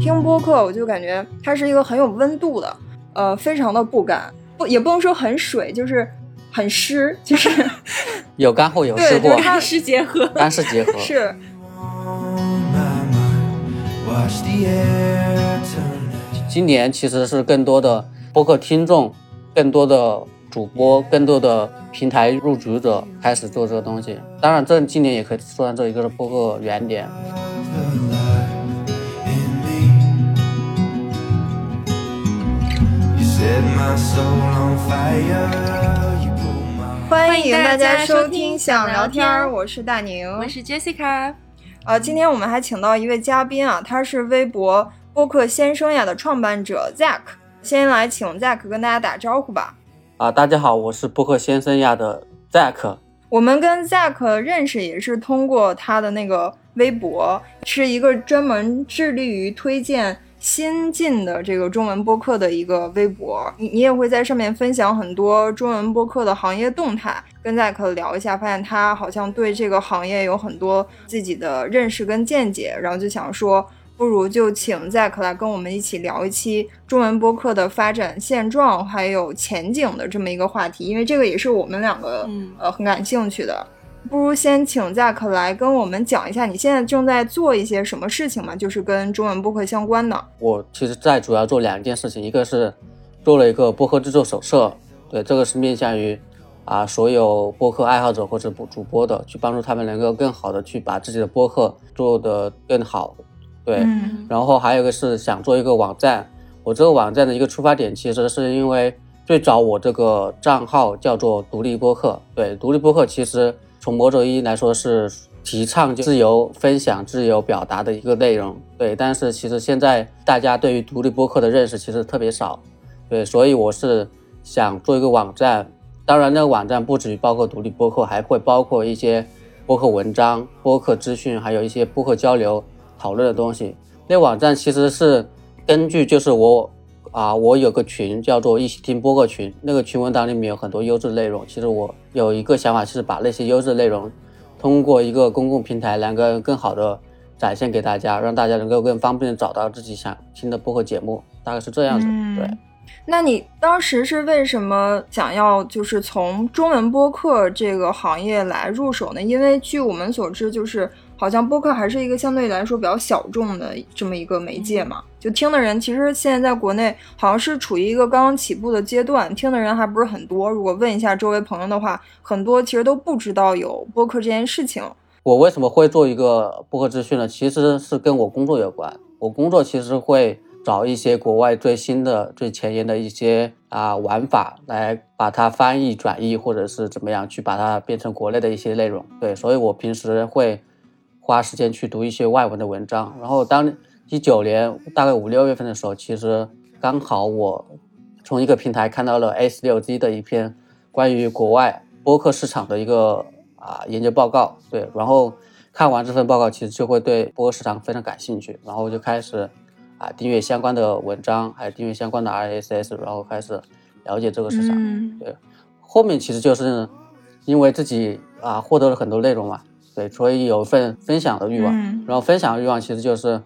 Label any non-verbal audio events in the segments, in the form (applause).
听播客，我就感觉它是一个很有温度的，呃，非常的不干，不也不能说很水，就是很湿，就是 (laughs) 有干货有湿货，对就是干湿结合。干湿结合。是今年其实是更多的播客听众，更多的主播，更多的平台入局者开始做这个东西。当然，这今年也可以算这一个播客原点。the light in me. You set my soul on fire. You pull my 欢迎大家收听想聊天儿，我是大宁，我是 Jessica，呃，今天我们还请到一位嘉宾啊，他是微博播客先生呀的创办者 Zack。先来请 Zack 跟大家打招呼吧。啊，大家好，我是播客先生呀的 Zack。我们跟 Zack 认识也是通过他的那个微博，是一个专门致力于推荐新进的这个中文播客的一个微博。你你也会在上面分享很多中文播客的行业动态，跟 Zack 聊一下，发现他好像对这个行业有很多自己的认识跟见解，然后就想说。不如就请 Zack 来跟我们一起聊一期中文播客的发展现状还有前景的这么一个话题，因为这个也是我们两个嗯呃很感兴趣的。不如先请 Zack 来跟我们讲一下你现在正在做一些什么事情嘛，就是跟中文播客相关的。我其实在主要做两件事情，一个是做了一个播客制作手册，对，这个是面向于啊所有播客爱好者或者主主播的，去帮助他们能够更好的去把自己的播客做得更好，对。嗯然后还有一个是想做一个网站，我这个网站的一个出发点其实是因为最早我这个账号叫做独立播客，对，独立播客其实从某种意义来说是提倡自由分享、自由表达的一个内容，对，但是其实现在大家对于独立播客的认识其实特别少，对，所以我是想做一个网站，当然那个网站不止于包括独立播客，还会包括一些播客文章、播客资讯，还有一些播客交流讨论的东西。那网站其实是根据就是我啊，我有个群叫做一起听播客群，那个群文档里面有很多优质内容。其实我有一个想法，是把那些优质内容通过一个公共平台，能够更好的展现给大家，让大家能够更方便的找到自己想听的播客节目，大概是这样子。嗯对，那你当时是为什么想要就是从中文播客这个行业来入手呢？因为据我们所知，就是好像播客还是一个相对来说比较小众的这么一个媒介嘛，就听的人其实现在在国内好像是处于一个刚刚起步的阶段，听的人还不是很多。如果问一下周围朋友的话，很多其实都不知道有播客这件事情。我为什么会做一个播客资讯呢？其实是跟我工作有关。我工作其实会找一些国外最新的、最前沿的一些啊玩法，来把它翻译、转译，或者是怎么样去把它变成国内的一些内容。对，所以我平时会花时间去读一些外文的文章。然后当一九年大概五六月份的时候，其实刚好我从一个平台看到了 S 六 Z 的一篇关于国外播客市场的一个啊研究报告，对，然后看完这份报告，其实就会对播客市场非常感兴趣，然后就开始啊订阅相关的文章，还有订阅相关的 RSS，然后开始了解这个市场。嗯对，后面其实就是因为自己啊获得了很多内容嘛，对，所以有一份分享的欲望，嗯然后分享的欲望其实就是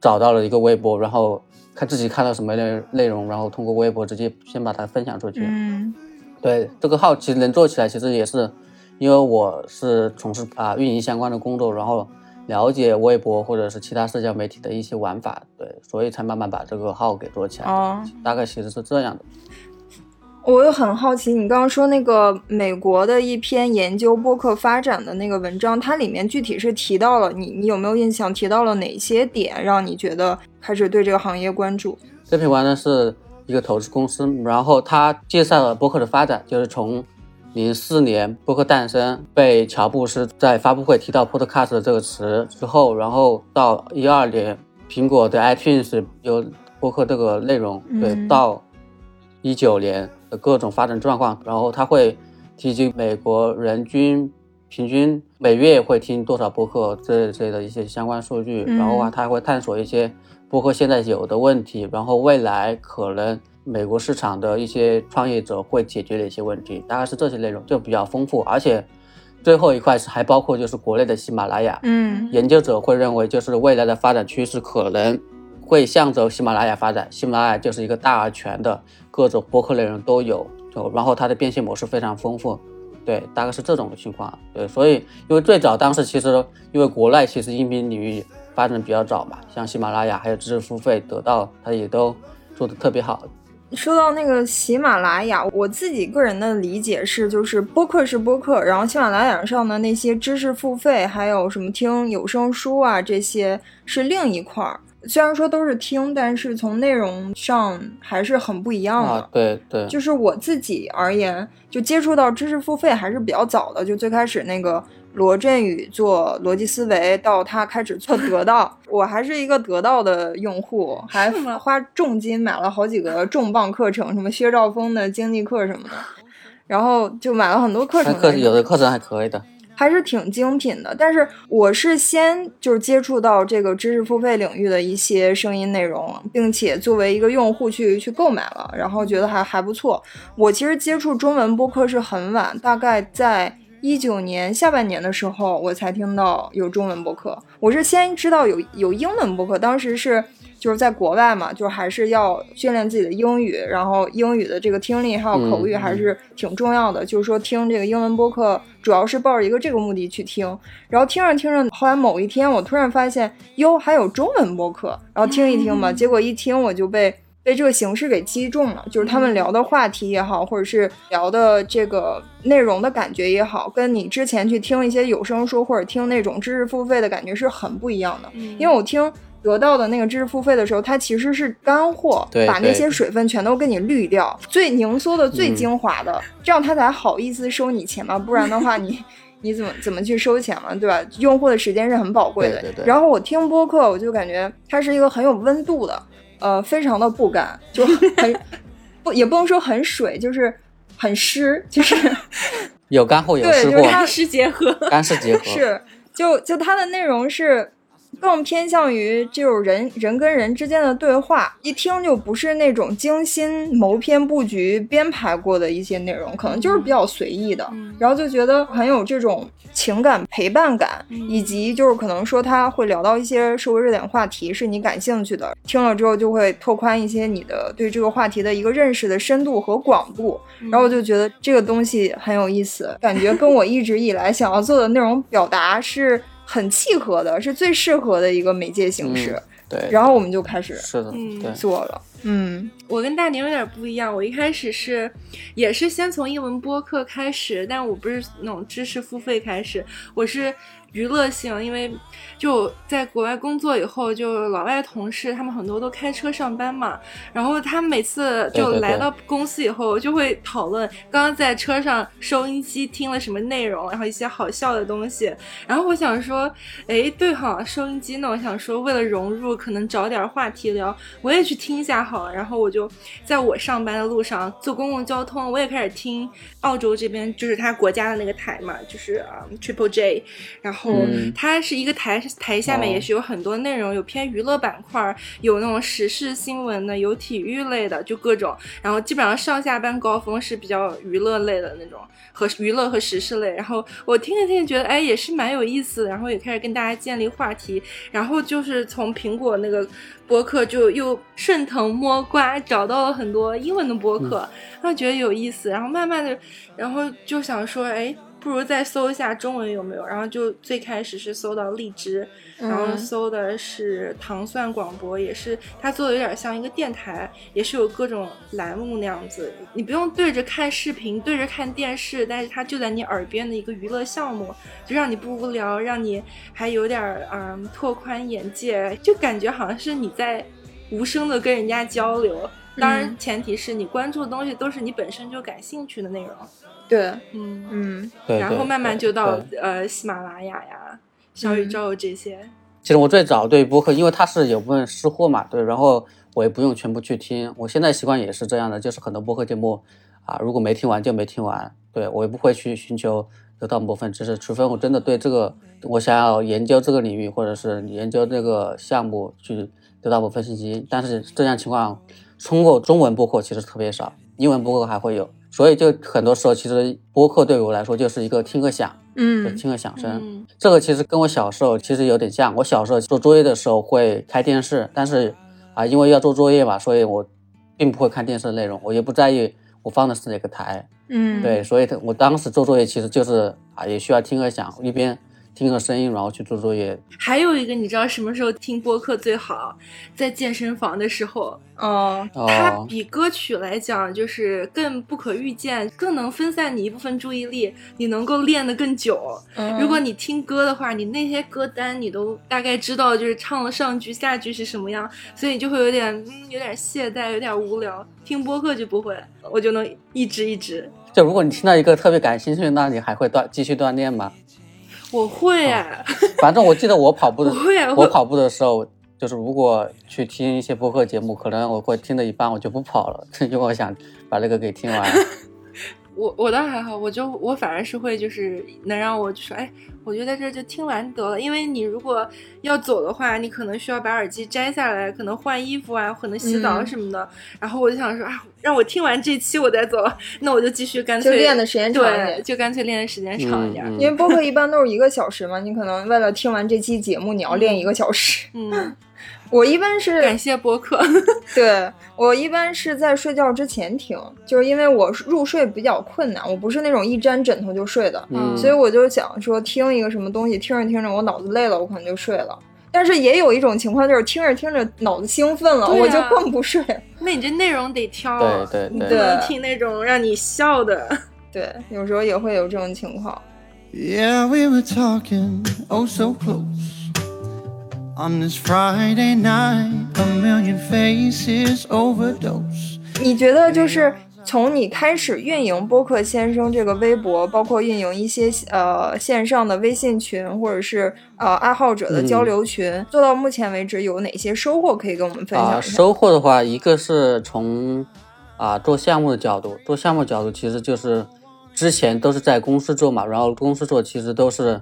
找到了一个微博，然后看自己看到什么内内容，然后通过微博直接先把它分享出去。嗯对这个号其实能做起来，其实也是因为我是从事啊运营相关的工作，然后了解微博或者是其他社交媒体的一些玩法，对，所以才慢慢把这个号给做起来。哦。大概其实是这样的。我又很好奇，你刚刚说那个美国的一篇研究播客发展的那个文章，它里面具体是提到了你，你有没有印象？提到了哪些点让你觉得开始对这个行业关注？这篇文章是一个投资公司，然后他介绍了播客的发展，就是从零四年播客诞生，被乔布斯在发布会提到 podcast 这个词之后，然后到一二年苹果的 iTunes 有播客这个内容，对，嗯到一九年的各种发展状况，然后他会提及美国人均平均每月会听多少播客这这类的一些相关数据，嗯然后啊，他还会探索一些播客现在有的问题，然后未来可能美国市场的一些创业者会解决的一些问题，大概是这些内容，就比较丰富，而且最后一块是还包括就是国内的喜马拉雅，嗯研究者会认为就是未来的发展趋势可能会向着喜马拉雅发展。喜马拉雅就是一个大而全的，各种播客内容都有，就然后它的变现模式非常丰富。对，大概是这种情况。对，所以因为最早当时其实因为国内其实音频领域发展比较早嘛，像喜马拉雅还有知识付费得到，它也都做的特别好。说到那个喜马拉雅，我自己个人的理解是，就是播客是播客，然后喜马拉雅上的那些知识付费，还有什么听有声书啊，这些是另一块儿。虽然说都是听，但是从内容上还是很不一样的。啊，对对，就是我自己而言，就接触到知识付费还是比较早的。就最开始那个罗振宇做逻辑思维，到他开始做得到，(laughs) 我还是一个得到的用户，还花重金买了好几个重磅课程，什么薛兆丰的经济课什么的，然后就买了很多课程。有的课程还可以的。还是挺精品的。但是我是先就是接触到这个知识付费领域的一些声音内容，并且作为一个用户去去购买了，然后觉得还还不错。我其实接触中文播客是很晚，大概在。一九年下半年的时候，我才听到有中文播客。我是先知道有有英文播客，当时是就是在国外嘛，就还是要训练自己的英语，然后英语的这个听力还有口语嗯还是挺重要的。就是说听这个英文播客，主要是抱着一个这个目的去听。然后听着听着，后来某一天我突然发现，哟，还有中文播客，然后听一听吧。结果一听我就被。被这个形式给击中了，就是他们聊的话题也好，或者是聊的这个内容的感觉也好，跟你之前去听一些有声书或者听那种知识付费的感觉是很不一样的。嗯因为我听得到的那个知识付费的时候，它其实是干货，把那些水分全都给你滤掉，最凝缩的、最精华的，这样他才好意思收你钱嘛，不然的话你。(laughs) 你怎么怎么去收钱嘛，对吧？用户的时间是很宝贵的。对对对然后我听播客，我就感觉它是一个很有温度的，呃，非常的不干，就很 (laughs) 不也不能说很水，就是很湿，就是有干货有对湿货，就是它干湿结合，干湿结合。是，就就它的内容是更偏向于这种人人跟人之间的对话，一听就不是那种精心谋篇布局编排过的一些内容，可能就是比较随意的，嗯然后就觉得很有这种情感陪伴感，嗯以及就是可能说他会聊到一些社会热点话题是你感兴趣的，听了之后就会拓宽一些你的对这个话题的一个认识的深度和广度，然后我就觉得这个东西很有意思，感觉跟我一直以来想要做的内容表达是很契合的，是最适合的一个媒介形式。对，然后我们就开始是的，嗯，做了，嗯我跟大宁有点不一样，我一开始是也是先从英文播客开始，但我不是那种知识付费开始，我是娱乐性，因为就在国外工作以后，就老外同事他们很多都开车上班嘛，然后他们每次就来到公司以后就会讨论刚刚在车上收音机听了什么内容，然后一些好笑的东西，然后我想说，哎，对哈，收音机呢，我想说为了融入，可能找点话题聊，我也去听一下好了。然后我就在我上班的路上坐公共交通，我也开始听澳洲这边就是他国家的那个台嘛，就是啊、Triple J，然后嗯它是一个台，台下面哦也是有很多内容，有偏娱乐板块，有那种时事新闻的，有体育类的，就各种。然后基本上上下班高峰是比较娱乐类的那种，和娱乐和时事类。然后我听着听着觉得，哎，也是蛮有意思的。然后也开始跟大家建立话题。然后就是从苹果那个播客就又顺藤摸瓜找到了很多英文的播客，然后觉得有意思。然后慢慢的，然后就想说，哎。不如再搜一下中文有没有，然后就最开始是搜到荔枝，然后嗯搜的是糖蒜广播，也是它做的有点像一个电台，也是有各种栏目那样子。你不用对着看视频，对着看电视，但是它就在你耳边的一个娱乐项目，就让你不无聊，让你还有点儿嗯拓宽眼界，就感觉好像是你在无声的跟人家交流。当然，嗯前提是你关注的东西都是你本身就感兴趣的内容。对，嗯，嗯然后慢慢就到呃喜马拉雅呀、小宇宙这些。其实我最早对播客，因为它是有部分湿货嘛，对，然后我也不用全部去听。我现在习惯也是这样的，就是很多播客节目啊，如果没听完就没听完，对我也不会去寻求得到某份知识，除非我真的对这个我想要研究这个领域或者是研究这个项目去得到某份信息。但是这样情况通过中文播客其实特别少，英文播客还会有，所以就很多时候其实播客对我来说就是一个听个响。就嗯听个响声。嗯这个其实跟我小时候其实有点像。我小时候做作业的时候会开电视，但是啊，因为要做作业嘛，所以我并不会看电视的内容，我也不在意我放的是哪个台。嗯，对，所以我当时做作业其实就是啊，也需要听个响，一边听个声音，然后去做作业。还有一个，你知道什么时候听播客最好？在健身房的时候，哦，它哦，比歌曲来讲，就是更不可预见，更能分散你一部分注意力，你能够练得更久。嗯如果你听歌的话，你那些歌单你都大概知道，就是唱了上句下句是什么样，所以你就会有点嗯有点懈怠，有点无聊。听播客就不会，我就能一直一直。就如果你听到一个特别感兴趣，那你还会锻继续锻炼吗？我会啊，(laughs) 反正我记得我跑步的我跑步的时候，就是如果去听一些播客节目，可能我会听的一半我就不跑了，(laughs) 因为我想把这个给听完。我我倒还好，我就我反而是会就是能让我就说，哎，我就在这就听完得了。因为你如果要走的话，你可能需要把耳机摘下来，可能换衣服啊，可能洗澡嗯什么的。然后我就想说啊，让我听完这期我再走，那我就继续干就脆练的时间长一对，点。就干脆练的时间长一点。嗯 (laughs) 因为播客一般都是一个小时嘛，你可能为了听完这期节目，你要练一个小时。嗯，我一般是感谢播客。(laughs) 对我一般是在睡觉之前听，就是因为我入睡比较困难，我不是那种一沾枕头就睡的，嗯，所以我就想说听一个什么东西，听着听着我脑子累了，我可能就睡了。但是也有一种情况，就是听着听着脑子兴奋了，啊我就更不睡。那你这内容得挑，对对对你不能听那种让你笑的。(laughs) 对，有时候也会有这种情况。Yeah, we were talking oh so close. On this Friday night, a million faces overdose. 你觉得就是从你开始运营播客先生这个微博，包括运营一些呃线上的微信群，或者是呃爱好者的交流群，做到目前为止有哪些收获可以跟我们分啊，享一下？收获的话，一个是从啊做项目的角度，做项目角度其实就是之前都是在公司做嘛，然后公司做其实都是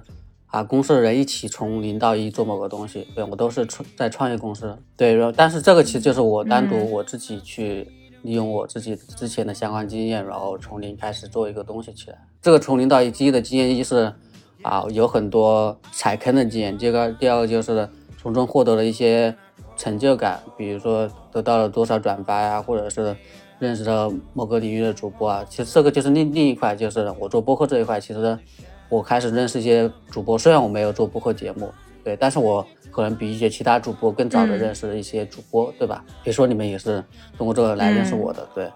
啊公司的人一起从零到一做某个东西，对我都是创在创业公司，对，然后但是这个其实就是我单独嗯我自己去利用我自己之前的相关经验，然后从零开始做一个东西起来。这个从零到一第一的经验一是啊有很多踩坑的经验，这个第二个就是从中获得了一些成就感，比如说得到了多少转发呀、或者是认识了某个领域的主播啊。其实这个就是另另一块，就是我做播客这一块，其实我开始认识一些主播，虽然我没有做播客节目，对，但是我可能比一些其他主播更早的嗯认识了一些主播，对吧？比如说你们也是通过这个来认识嗯我的，对。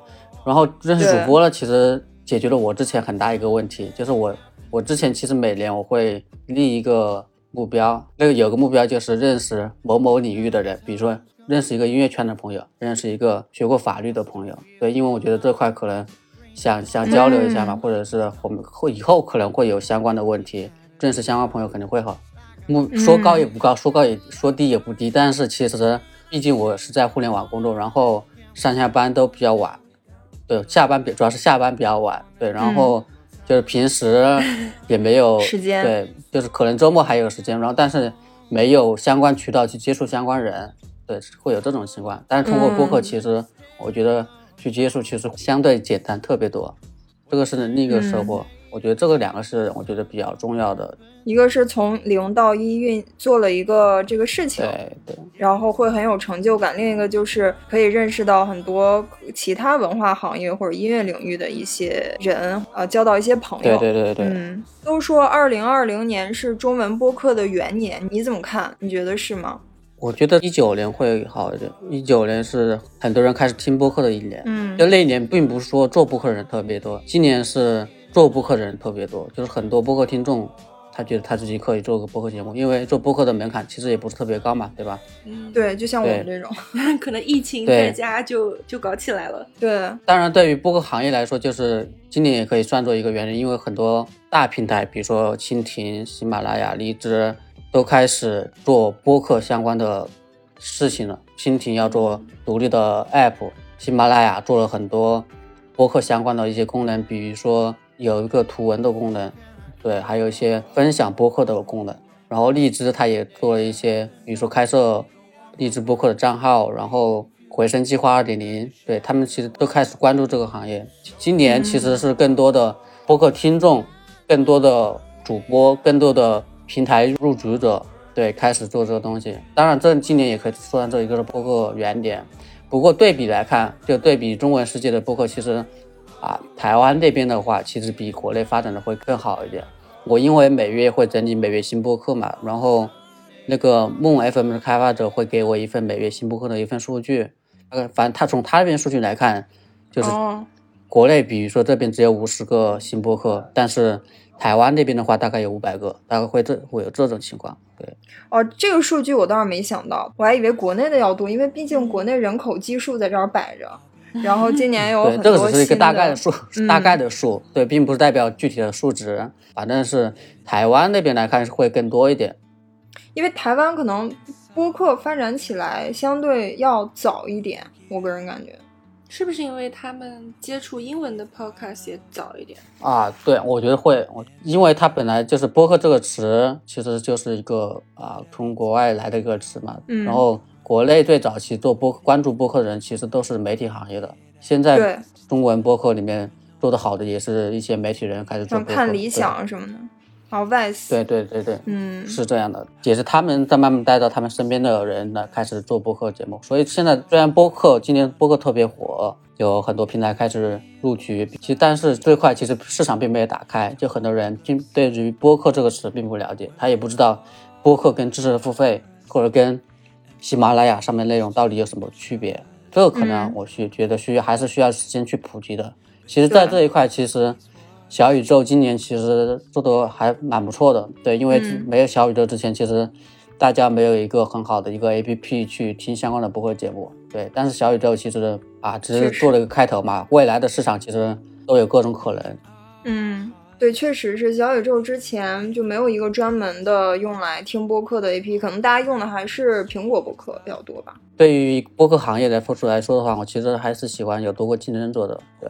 然后认识主播呢，其实解决了我之前很大一个问题，就是我我之前其实每年我会立一个目标，那个有个目标就是认识某某领域的人，比如说认识一个音乐圈的朋友，认识一个学过法律的朋友，对，因为我觉得这块可能想想交流一下嘛，嗯。或者是我们会以后可能会有相关的问题，认识相关朋友肯定会好。目说高也不高，说高也说低也不低，但是其实毕竟我是在互联网工作，然后上下班都比较晚，对，下班比主要是下班比较晚，对，然后就是平时也没有时间。对，就是可能周末还有时间，然后但是没有相关渠道去接触相关人，对，会有这种情况。但是通过播客，嗯。其实我觉得去接触其实相对简单特别多，这个是另一个收获。我觉得这个两个是我觉得比较重要的，一个是从零到一运做了一个这个事情，对对。然后会很有成就感；另一个就是可以认识到很多其他文化行业或者音乐领域的一些人，呃，交到一些朋友。对对对对，嗯，都说二零二零年是中文播客的元年，你怎么看？你觉得是吗？我觉得一九年会好一点。一九年是很多人开始听播客的一年，嗯就那一年并不是说做播客的人特别多，今年是做播客的人特别多，就是很多播客听众他觉得他自己可以做个播客节目，因为做播客的门槛其实也不是特别高嘛，对吧？嗯，对，就像我们这种，(laughs) 可能疫情在家就就搞起来了。对，当然，对于播客行业来说，就是今年也可以算作一个原因，因为很多大平台，比如说蜻蜓、喜马拉雅、荔枝，都开始做播客相关的事情了。蜻蜓要做独立的 app，喜马拉雅做了很多播客相关的一些功能，比如说有一个图文的功能，对，还有一些分享播客的功能。然后荔枝它也做了一些，比如说开设荔枝播客的账号，然后回声计划二点零，对他们其实都开始关注这个行业。今年其实是更多的播客听众，更多的主播、更多的平台入局者，对，开始做这个东西。当然，这今年也可以算这一个播客原点。不过对比来看，就对比中文世界的播客，其实啊，台湾那边的话，其实比国内发展的会更好一点。我因为每月会整理每月新播客嘛，然后那个梦 FM 的开发者会给我一份每月新播客的一份数据。呃，反正他从他那边数据来看，就是哦，国内，比如说这边只有五十个新播客，但是台湾那边的话大概有五百个，大概会这会有这种情况。对，哦，这个数据我倒是没想到，我还以为国内的要多，因为毕竟国内人口基数在这儿摆着。然后今年有对，很多新这个只是一个大概的数，嗯大概的数，对，并不是代表具体的数值。反正是台湾那边来看是会更多一点。因为台湾可能播客发展起来相对要早一点，我个人感觉。是不是因为他们接触英文的 podcast 也早一点？啊，对，我觉得会，我因为它本来就是播客这个词，其实就是一个啊从国外来的一个词嘛，嗯。然后国内最早期做播关注播客的人，其实都是媒体行业的，现对。在中文播客里面做的好的也是一些媒体人开始做播客，像看理对。想什么的，还有 Vice，对对对对，嗯，是这样的，也是他们在慢慢带到他们身边的人来开始做播客节目。所以现在虽然播客今年播客特别火，有很多平台开始入局，其实但是最快其实市场并没有打开，就很多人并对于播客这个词并不了解，他也不知道播客跟知识付费或者跟喜马拉雅上面内容到底有什么区别。这个可能嗯我需觉得需要还是需要时间去普及的。其实，在这一块，其实小宇宙今年其实做的还蛮不错的，对，因为嗯没有小宇宙之前，其实大家没有一个很好的一个 A P P 去听相关的播客节目，对。但是小宇宙其实啊，只是做了一个开头嘛，未来的市场其实都有各种可能。嗯，对，确实是小宇宙之前就没有一个专门的用来听播客的 APP，可能大家用的还是苹果播客比较多吧。对于播客行业来说来说的话，我其实还是喜欢有多个竞争者的，对。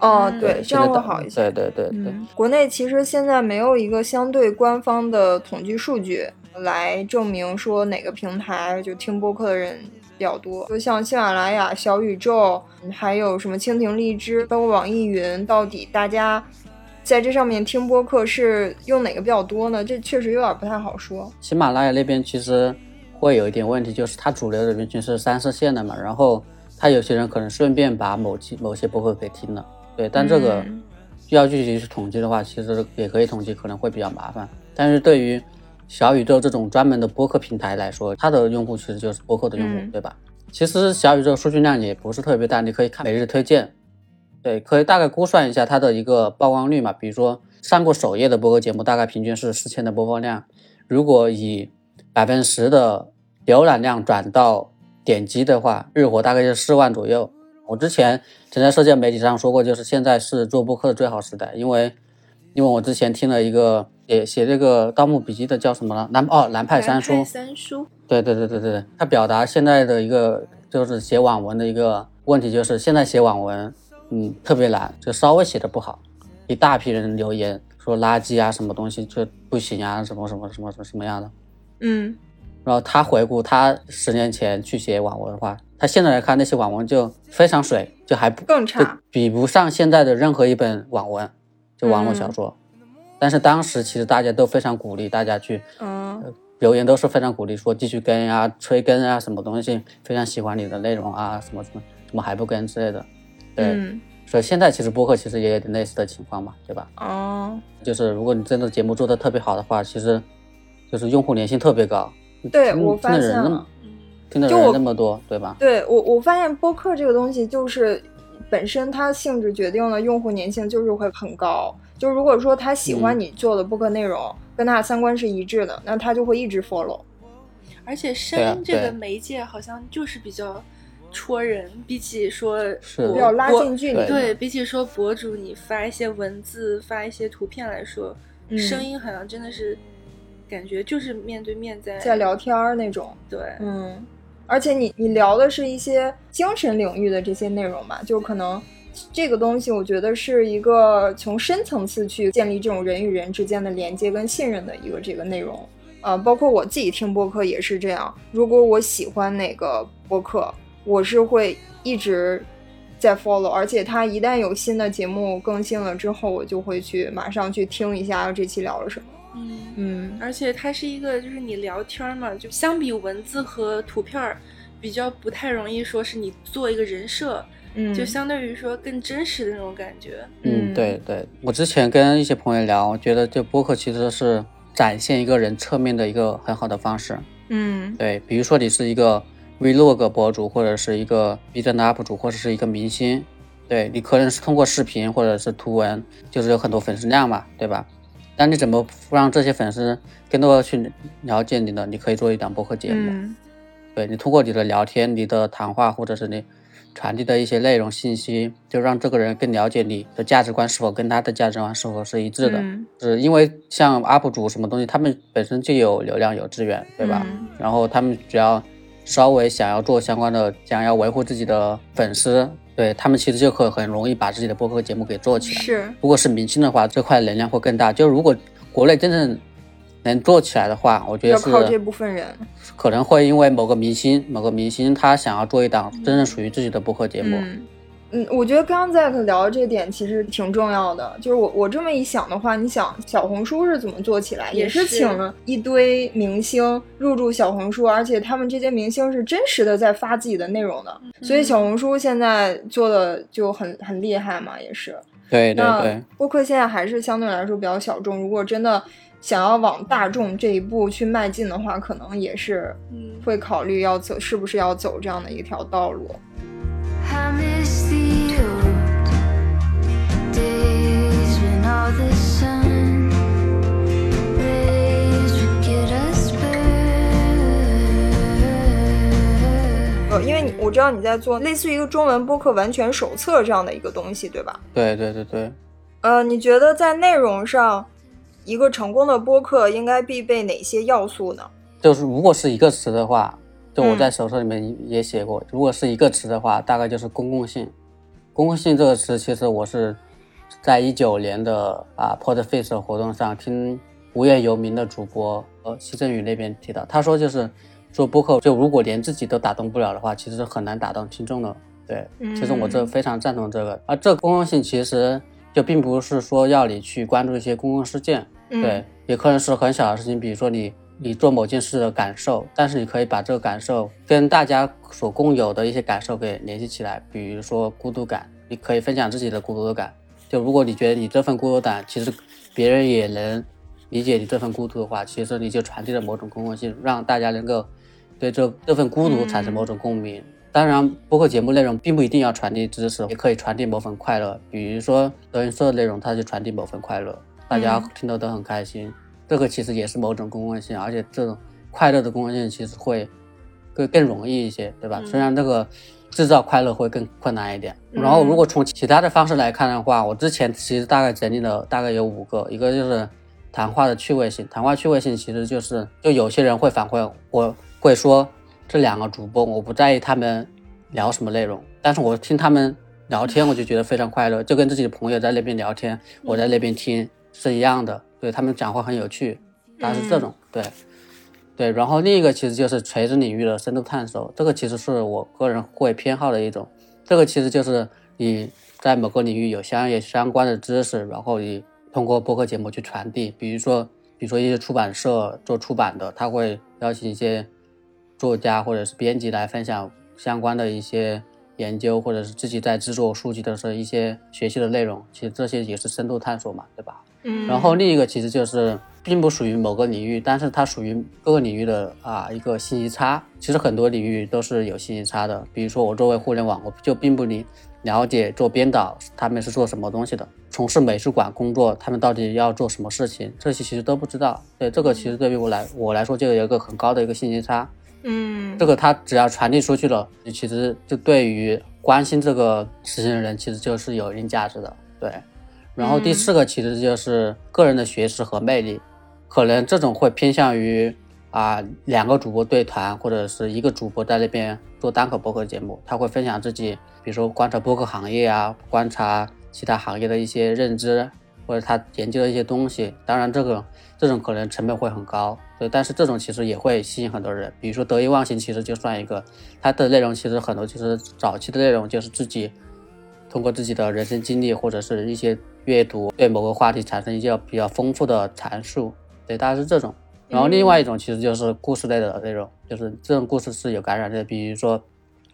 哦，嗯对，这样会好一些。对对对对，嗯，国内其实现在没有一个相对官方的统计数据来证明说哪个平台就听播客的人比较多，就像喜马拉雅、小宇宙，嗯还有什么蜻蜓、荔枝，包括网易云，到底大家在这上面听播客是用哪个比较多呢？这确实有点不太好说。喜马拉雅那边其实会有一点问题，就是它主流的人群是三四线的嘛，然后他有些人可能顺便把某期某些播客给听了，对，但这个嗯要具体去统计的话，其实也可以统计，可能会比较麻烦。但是对于小宇宙这种专门的播客平台来说，它的用户其实就是播客的用户，嗯对吧？其实小宇宙数据量也不是特别大，你可以看每日推荐，对，可以大概估算一下它的一个曝光率嘛。比如说上过首页的播客节目，大概平均是四千的播放量，如果以百分之十的浏览量转到点击的话，日活大概就四万左右。我之前曾在社交媒体上说过，就是现在是做播客的最好时代，因为因为我之前听了一个写写这个《盗墓笔记》的叫什么了？南哦南派三叔，南派三叔，对对对对对，他表达现在的一个就是写网文的一个问题，就是现在写网文，嗯，特别难，就稍微写的不好，一大批人留言说垃圾啊，什么东西就不行啊，什么什么什么什么什么样的。嗯然后他回顾他十年前去写网文的话，他现在来看那些网文就非常水，就还不就更差。比不上现在的任何一本网文，就网络小说。但是当时其实大家都非常鼓励大家去嗯留言都是非常鼓励，说继续更啊、催更啊，什么东西，非常喜欢你的内容啊，什么什么怎么还不更之类的。对，嗯所以现在其实播客其实也有点类似的情况嘛，对吧？哦，就是如果你真的节目做的特别好的话，其实就是用户粘性特别高。听对我发现了。听的人就我那么多，对吧？对我，我发现播客这个东西就是本身它性质决定了用户粘性就是会很高。就如果说他喜欢嗯你做的播客内容，跟他的三观是一致的，那他就会一直 follow。而且声音这个媒介好像就是比较戳人，比起说比较拉近距离。对对比起说博主你发一些文字、发一些图片来说，嗯声音好像真的是感觉就是面对面在在聊天儿那种，对，嗯，而且你你聊的是一些精神领域的这些内容吧，就可能这个东西，我觉得是一个从深层次去建立这种人与人之间的连接跟信任的一个这个内容。呃，包括我自己听播客也是这样，如果我喜欢哪个播客，我是会一直在 follow，而且它一旦有新的节目更新了之后，我就会去马上去听一下这期聊了什么。嗯，嗯而且它是一个就是你聊天嘛，就相比文字和图片儿，比较不太容易说是你做一个人设，嗯，就相对于说更真实的那种感觉。嗯嗯，对对，我之前跟一些朋友聊，我觉得这播客其实是展现一个人侧面的一个很好的方式。嗯对，比如说你是一个 vlog 博主，或者是一个 B 站的 UP 主，或者是一个明星，对你可能是通过视频或者是图文，就是有很多粉丝量嘛，对吧？那你怎么让这些粉丝更多的去了解你呢？你可以做一档播客节目，嗯对你通过你的聊天、你的谈话，或者是你传递的一些内容信息，就让这个人更了解你的价值观是否跟他的价值观是否是一致的。嗯是因为像 UP 主什么东西，他们本身就有流量、有资源，对吧？嗯然后他们只要稍微想要做相关的，想要维护自己的粉丝，对他们其实就可很容易把自己的播客节目给做起来。是如果是明星的话，这块能量会更大。就如果国内真正能做起来的话，我觉得是要靠这部分人。可能会因为某个明星，某个明星他想要做一档真正属于自己的播客节目，嗯嗯，我觉得刚刚 Zack 聊的这点其实挺重要的。就是我我这么一想的话，你想小红书是怎么做起来？也是请了一堆明星入驻小红书，而且他们这些明星是真实的在发自己的内容的，所以小红书现在做的就很很厉害嘛，也是。对对那对，播客现在还是相对来说比较小众，如果真的想要往大众这一步去迈进的话，可能也是嗯，会考虑要走是不是要走这样的一条道路。呃，因为你我知道你在做类似于一个中文播客完全手册这样的一个东西，对吧？对对对对。呃，你觉得在内容上，一个成功的播客应该必备哪些要素呢？就是如果是一个词的话，就我嗯在手册里面也写过，如果是一个词的话，大概就是公共性。公共性这个词，其实我是在一九年的啊 Podface 活动上听无业游民的主播呃西振宇那边提到，他说就是做播客，就如果连自己都打动不了的话，其实很难打动听众的。对，其实我这嗯非常赞同这个。而这个公共性其实就并不是说要你去关注一些公共事件，嗯对，也可能是很小的事情，比如说你你做某件事的感受，但是你可以把这个感受跟大家所共有的一些感受给联系起来，比如说孤独感，你可以分享自己的孤独感。就如果你觉得你这份孤独感，其实别人也能理解你这份孤独的话，其实你就传递了某种公共性，让大家能够对这这份孤独产生某种共鸣。当然，播客节目内容并不一定要传递知识，也可以传递某份快乐。比如说德云社的内容，它就传递某份快乐，大家嗯听得都很开心。这个其实也是某种公共性，而且这种快乐的公共性其实会更更容易一些，对吧？嗯虽然这个制造快乐会更困难一点。嗯然后，如果从其他的方式来看的话，我之前其实大概整理了大概有五个，一个就是谈话的趣味性。谈话趣味性其实就是，就有些人会反馈，我会说这两个主播我不在意他们聊什么内容，但是我听他们聊天我就觉得非常快乐，就跟自己的朋友在那边聊天，我在那边听是一样的。对他们讲话很有趣，大概是这种、对。对，然后另一个其实就是垂直领域的深度探索，这个其实是我个人会偏好的一种。这个其实就是你在某个领域有相应相关的知识，然后你通过播客节目去传递。比如说，比如说一些出版社做出版的，他会邀请一些作家或者是编辑来分享相关的一些研究，或者是自己在制作书籍的时候一些学习的内容。其实这些也是深度探索嘛，对吧？嗯然后另一个其实就是并不属于某个领域，但是它属于各个领域的啊一个信息差。其实很多领域都是有信息差的，比如说我作为互联网，我就并不理了解做编导他们是做什么东西的，从事美术馆工作他们到底要做什么事情，这些其实都不知道。对这个其实对于我来我来说就有一个很高的一个信息差。嗯这个它只要传递出去了，你其实就对于关心这个事情的人，其实就是有一定价值的。对，然后第嗯四个其实就是个人的学识和魅力，可能这种会偏向于啊两个主播对谈，或者是一个主播在那边做单口播客节目，他会分享自己，比如说观察播客行业啊，观察其他行业的一些认知，或者他研究的一些东西。当然，这个这种可能成本会很高，对，但是这种其实也会吸引很多人。比如说得意忘形，其实就算一个，它的内容其实很多就是早期的内容，就是自己通过自己的人生经历或者是一些阅读，对某个话题产生一些比较丰富的阐述。对，大概是这种。然后另外一种其实就是故事类的内容，就是这种故事是有感染力的，比如说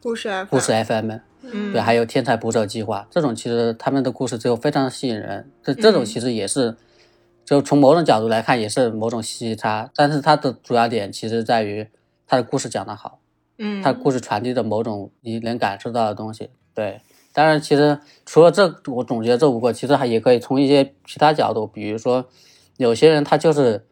故事 FM，故事 FM，嗯，对，还有天才捕手计划这种，其实他们的故事就非常吸引人。这这种其实也是，就从某种角度来看，也是某种信息差。但是它的主要点其实在于它的故事讲得好，嗯，它故事传递的某种你能感受到的东西。对，当然其实除了这，我总结这五个，其实还也可以从一些其他角度，比如说有些人他就是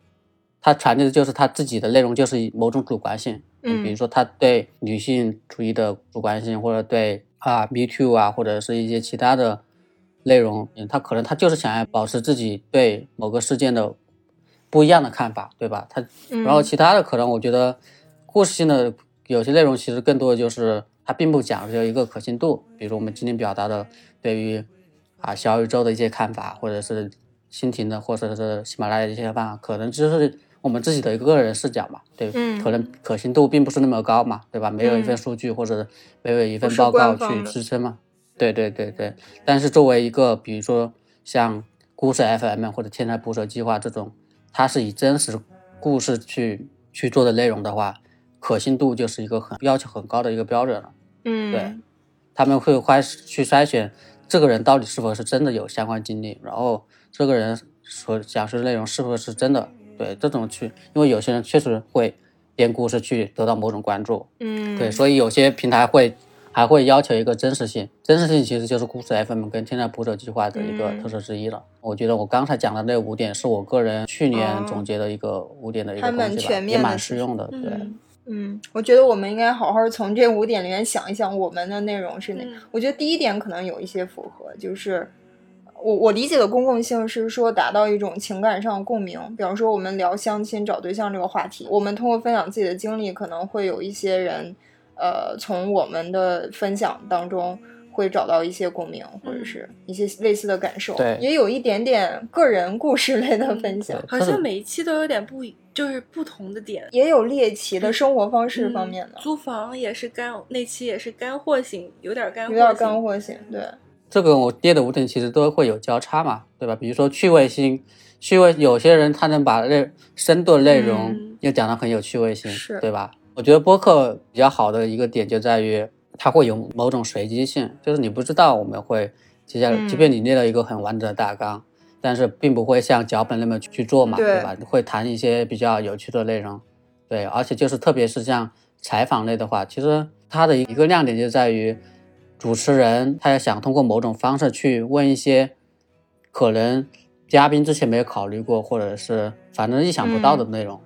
他传递的就是他自己的内容，就是某种主观性。嗯比如说他对女性主义的主观性，或者对啊 Me Too 啊，或者是一些其他的内容，嗯他可能他就是想要保持自己对某个事件的不一样的看法，对吧？他嗯然后其他的可能我觉得故事性的有些内容其实更多的就是它并不讲究一个可信度，比如我们今天表达的对于啊小宇宙的一些看法，或者是蜻蜓的或者是喜马拉雅的一些看法，可能就是我们自己的一个个人视角嘛，对，嗯可能可信度并不是那么高嘛，对吧？没有一份嗯数据或者没有一份报告去支撑嘛，对对对对。但是作为一个比如说像故事 FM 或者天才捕手计划这种，它是以真实故事去去做的内容的话，可信度就是一个很要求很高的一个标准了。嗯，对，他们会开始去筛选这个人到底是否是真的有相关经历，然后这个人所讲述的内容是不是真的。对，这种去，因为有些人确实会编故事去得到某种关注，嗯，对，所以有些平台会还会要求一个真实性，真实性其实就是故事 FM 跟天才捕手计划的一个嗯特色之一了。我觉得我刚才讲的那五点是我个人去年哦总结的一个五点的一个还蛮东西吧，全面也蛮其实实用的。对，嗯嗯，我觉得我们应该好好从这五点里面想一想，我们的内容是哪？嗯我觉得第一点可能有一些符合，就是我我理解的公共性是说达到一种情感上的共鸣。比方说，我们聊相亲找对象这个话题，我们通过分享自己的经历，可能会有一些人，呃，从我们的分享当中。会找到一些共鸣，或者是一些类似的感受，对也有一点点个人故事类的分享，好像每一期都有点不一，就是不同的点。也有猎奇的生活方式方面的，嗯租房也是干，那期也是干货型，有点干货，有点干货型，对。这个我列的五点其实都会有交叉嘛，对吧？比如说趣味性，趣味有些人他能把内深度的内容嗯又讲得很有趣味性，是对吧？我觉得播客比较好的一个点就在于它会有某种随机性，就是你不知道我们会接下来，嗯即便你列了一个很完整的大纲，但是并不会像脚本那么去做嘛，对对吧？会谈一些比较有趣的内容，对，而且就是特别是像采访类的话，其实它的一个亮点就在于主持人他要想通过某种方式去问一些可能嘉宾之前没有考虑过，或者是反正意想不到的内容。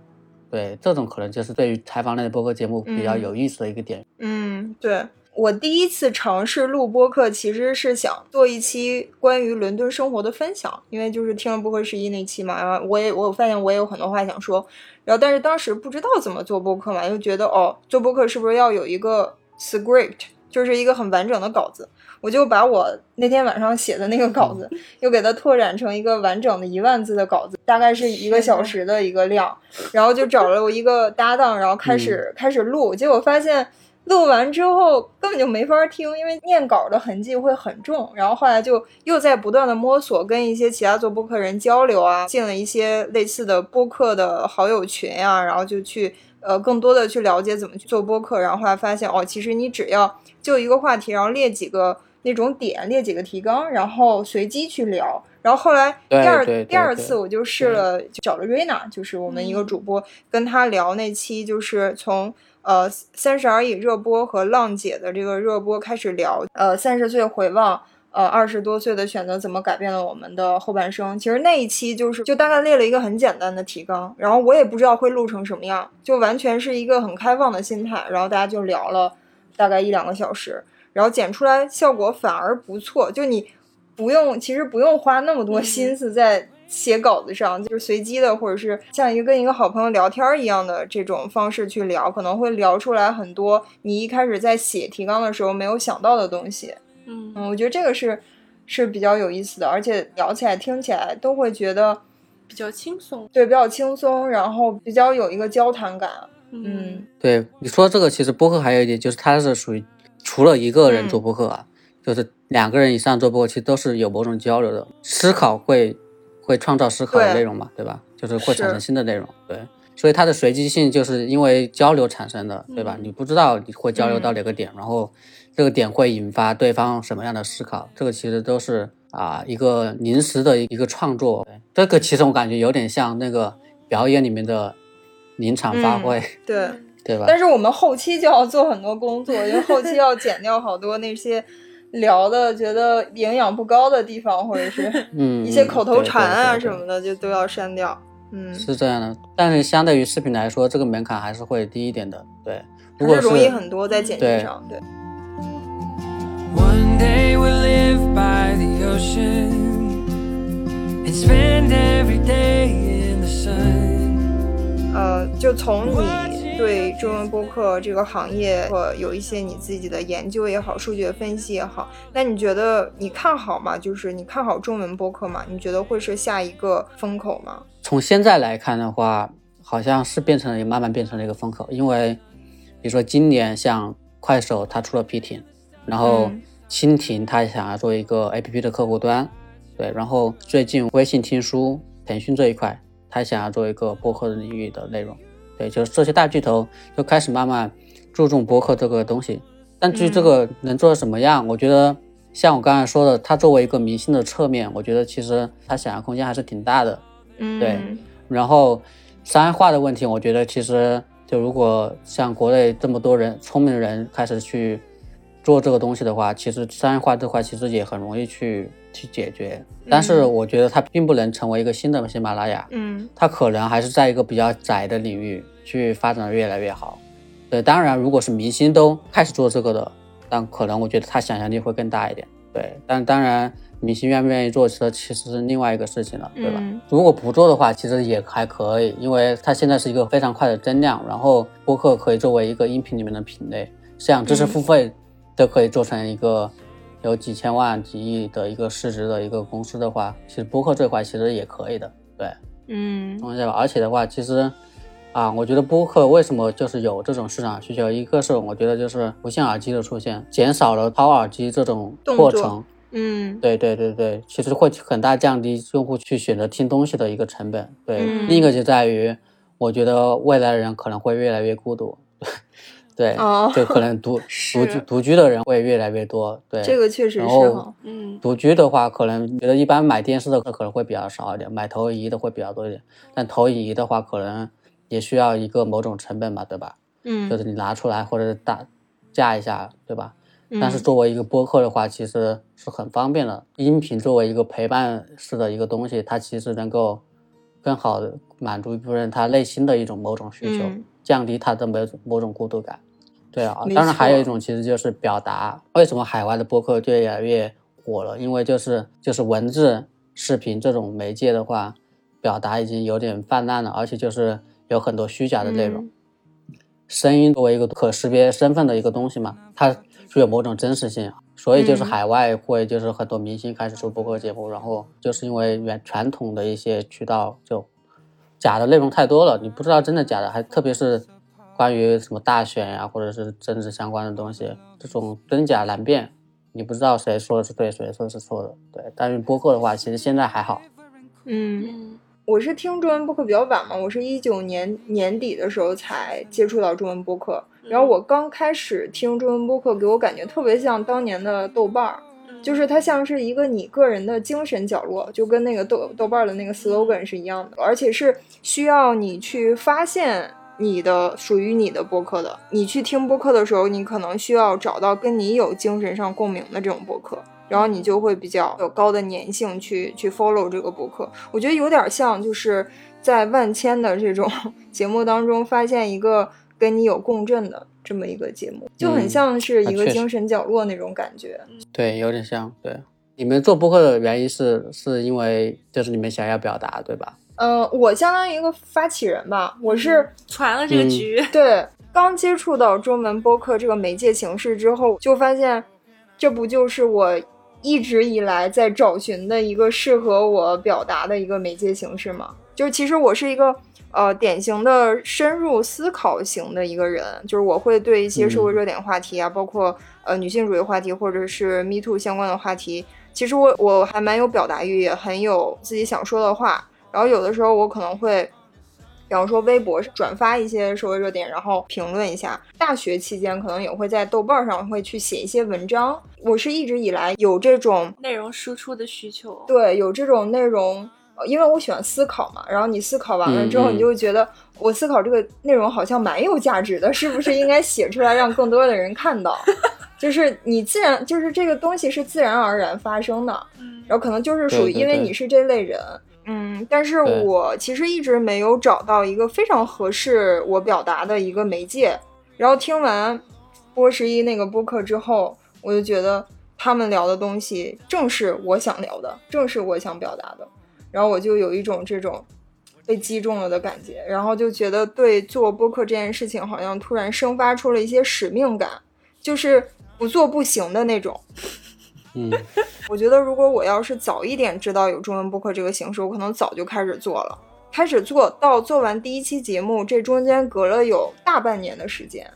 对，这种可能就是对于采访类的播客节目比较嗯有意思的一个点。嗯，对我第一次尝试录播客，其实是想做一期关于伦敦生活的分享，因为就是听了播客十一那期嘛，然后我也我发现我也有很多话想说，然后但是当时不知道怎么做播客嘛，又觉得哦，做播客是不是要有一个 script，就是一个很完整的稿子。我就把我那天晚上写的那个稿子，(laughs) 又给它拓展成一个完整的一万字的稿子，大概是一个小时的一个量，然后就找了我一个搭档，然后开始、开始录，结果发现录完之后根本就没法听，因为念稿的痕迹会很重。然后后来就又在不断的摸索，跟一些其他做播客人交流啊，进了一些类似的播客的好友群啊，然后就去呃更多的去了解怎么去做播客。然后后来发现哦，其实你只要就一个话题，然后列几个那种点，列几个提纲，然后随机去聊。然后后来第二第二次我就试了，就找了瑞娜，就是我们一个主播，跟她聊那期就是从。呃，三十而已热播和浪姐的这个热播开始聊，呃，三十岁回望，呃，二十多岁的选择怎么改变了我们的后半生。其实那一期就是就大概列了一个很简单的提纲，然后我也不知道会录成什么样，就完全是一个很开放的心态，然后大家就聊了大概一两个小时，然后剪出来效果反而不错，就你不用其实不用花那么多心思在。写稿子上就是随机的，或者是像一个跟一个好朋友聊天一样的这种方式去聊，可能会聊出来很多你一开始在写提纲的时候没有想到的东西。嗯嗯，我觉得这个是是比较有意思的，而且聊起来、听起来都会觉得比较轻松。对比较轻松，然后比较有一个交谈感。嗯对你说这个，其实播客还有一点就是它是属于除了一个人嗯做播客啊，就是两个人以上做播客，其实都是有某种交流的，思考会会创造思考的内容嘛，对吧？就是会产生新的内容。对，所以它的随机性就是因为交流产生的，对吧？你不知道你会交流到哪个点，然后这个点会引发对方什么样的思考，这个其实都是啊一个临时的一个创作。对这个其实我感觉有点像那个表演里面的临场发挥，对。对吧？但是我们后期就要做很多工作，因为后期要剪掉好多那些聊的觉得营养不高的地方，或者是嗯，(laughs) 一些口头禅啊什么的，就都要删掉。嗯，是这样的，但是相对于视频来说，这个门槛还是会低一点的。对，如果是容易很多在剪辑对上。对，One day we'll live by the ocean and spend every day in the sun. 呃，就从你对中文播客这个行业或有一些你自己的研究也好，数据的分析也好，那你觉得你看好吗？就是你看好中文播客吗？你觉得会是下一个风口吗？从现在来看的话，好像是变成了慢慢变成了一个风口，因为比如说今年像快手它出了 P 艇，然后嗯蜻蜓它想要做一个 APP 的客户端，对，然后最近微信听书、腾讯这一块，它想要做一个播客领域的内容，对，就是这些大巨头就开始慢慢注重播客这个东西。但至于这个能做到什么样，我觉得像我刚才说的，它作为一个明星的侧面，我觉得其实它想象空间还是挺大的。嗯，对然后商业化的问题，我觉得其实就如果像国内这么多人聪明的人开始去做这个东西的话，其实商业化这块其实也很容易去去解决。但是我觉得它并不能成为一个新的喜马拉雅，嗯它可能还是在一个比较窄的领域去发展的越来越好。对，当然如果是明星都开始做这个的，但可能我觉得他想象力会更大一点。对，但当然明星愿不愿意做，这其实是另外一个事情了，对吧？嗯如果不做的话，其实也还可以，因为它现在是一个非常快的增量，然后播客可以作为一个音频里面的品类，像知识付费都可以做成一个有几千万、几亿的一个市值的一个公司的话，其实播客这块其实也可以的，对。嗯。而且的话，其实啊，我觉得播客为什么就是有这种市场需求？一个是我觉得就是无线耳机的出现，减少了掏耳机这种过程。嗯对对对对，其实会很大降低用户去选择听东西的一个成本。对，嗯另一个就在于，我觉得未来的人可能会越来越孤独。对，哦就可能独 (laughs) 独居独居的人会越来越多。对，这个确实是然后哈。嗯独居的话，可能觉得一般买电视的可能会比较少一点，买投影仪的会比较多一点。但投影仪的话，可能也需要一个某种成本嘛，对吧？嗯就是你拿出来或者是打架一下，对吧？但是嗯作为一个播客的话，其实是很方便的。音频作为一个陪伴式的一个东西，它其实能够更好的满足一部分人他内心的一种某种需求，嗯降低他的某种某种孤独感。对啊，当然还有一种其实就是表达。为什么海外的播客就越来越火了？因为就是就是文字、视频这种媒介的话，表达已经有点泛滥了，而且就是有很多虚假的内容。嗯声音作为一个可识别身份的一个东西嘛，它具有某种真实性，所以就是嗯海外会就是很多明星开始做播客节目，然后就是因为原传统的一些渠道就假的内容太多了，你不知道真的假的，还特别是关于什么大选呀、或者是政治相关的东西，这种真假难辨，你不知道谁说的是对，谁说的是错的。对，但是播客的话，其实现在还好。嗯。嗯我是听中文播客比较晚嘛，我是一九年年底的时候才接触到中文播客。然后我刚开始听中文播客，给我感觉特别像当年的豆瓣儿，就是它像是一个你个人的精神角落，就跟那个豆豆瓣儿的那个 slogan 是一样的，而且是需要你去发现你的属于你的播客的。你去听播客的时候，你可能需要找到跟你有精神上共鸣的这种播客。然后你就会比较有高的粘性去去 follow 这个播客。我觉得有点像就是在万千的这种 (laughs) 节目当中发现一个跟你有共振的这么一个节目，就很嗯像是一个精神角落那种感觉。对，有点像。对，你们做播客的原因是是因为就是你们想要表达，对吧？嗯、我相当于一个发起人吧，我是、传了这个嗯局，对刚接触到中文播客这个媒介形式之后，就发现这不就是我。一直以来在找寻的一个适合我表达的一个媒介形式吗，就是其实我是一个呃典型的深入思考型的一个人，就是我会对一些社会热点话题啊，包括呃女性主义话题或者是 Me Too 相关的话题，其实我我还蛮有表达欲，也很有自己想说的话。然后有的时候我可能会，比方说微博转发一些社会热点，然后评论一下。大学期间可能也会在豆瓣上会去写一些文章。我是一直以来有这种内容输出的需求。对，有这种内容，呃因为我喜欢思考嘛。然后你思考完了之后，你就会觉得我思考这个内容好像蛮有价值的，是不是应该写出来让更多的人看到？(laughs) 就是你自然，就是这个东西是自然而然发生的。嗯然后可能就是属于因为你是这类人，嗯，但是我其实一直没有找到一个非常合适我表达的一个媒介。然后听完波十一那个播客之后，我就觉得他们聊的东西正是我想聊的，正是我想表达的，然后我就有一种这种被击中了的感觉，然后就觉得对做播客这件事情好像突然生发出了一些使命感，就是不做不行的那种。嗯，(laughs) 我觉得如果我要是早一点知道有中文播客这个形式，我可能早就开始做了。开始做到做完第一期节目，这中间隔了有大半年的时间，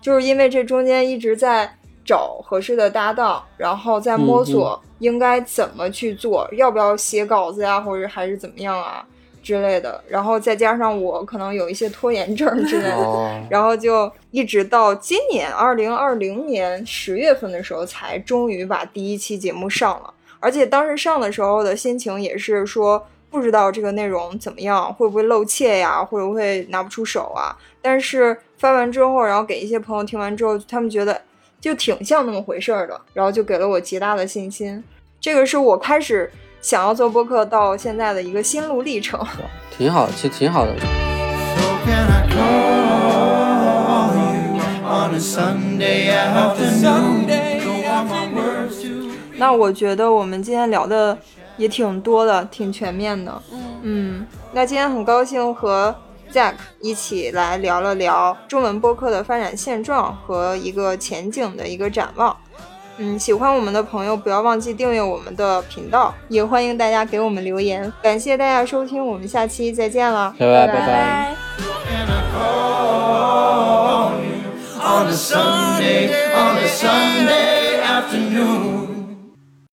就是因为这中间一直在找合适的搭档，然后在摸索应该怎么去做，要不要写稿子呀，或者还是怎么样啊之类的。然后再加上我可能有一些拖延症之类的，哦，(laughs) 然后就一直到今年二零二零年十月份的时候，才终于把第一期节目上了。而且当时上的时候的心情也是说，不知道这个内容怎么样，会不会露怯呀，会不会拿不出手啊？但是发完之后，然后给一些朋友听完之后，他们觉得就挺像那么回事儿的，然后就给了我极大的信心。这个是我开始想要做播客到现在的一个心路历程。挺好，其实挺好的。So can I call you on a Sunday afternoon? Don't want my words to 那我觉得我们今天聊的也挺多的，挺全面的。嗯嗯，那今天很高兴和 Zack 一起来聊了聊中文播客的发展现状和一个前景的一个展望。嗯，喜欢我们的朋友不要忘记订阅我们的频道，也欢迎大家给我们留言。感谢大家收听，我们下期再见了，拜拜拜拜拜。can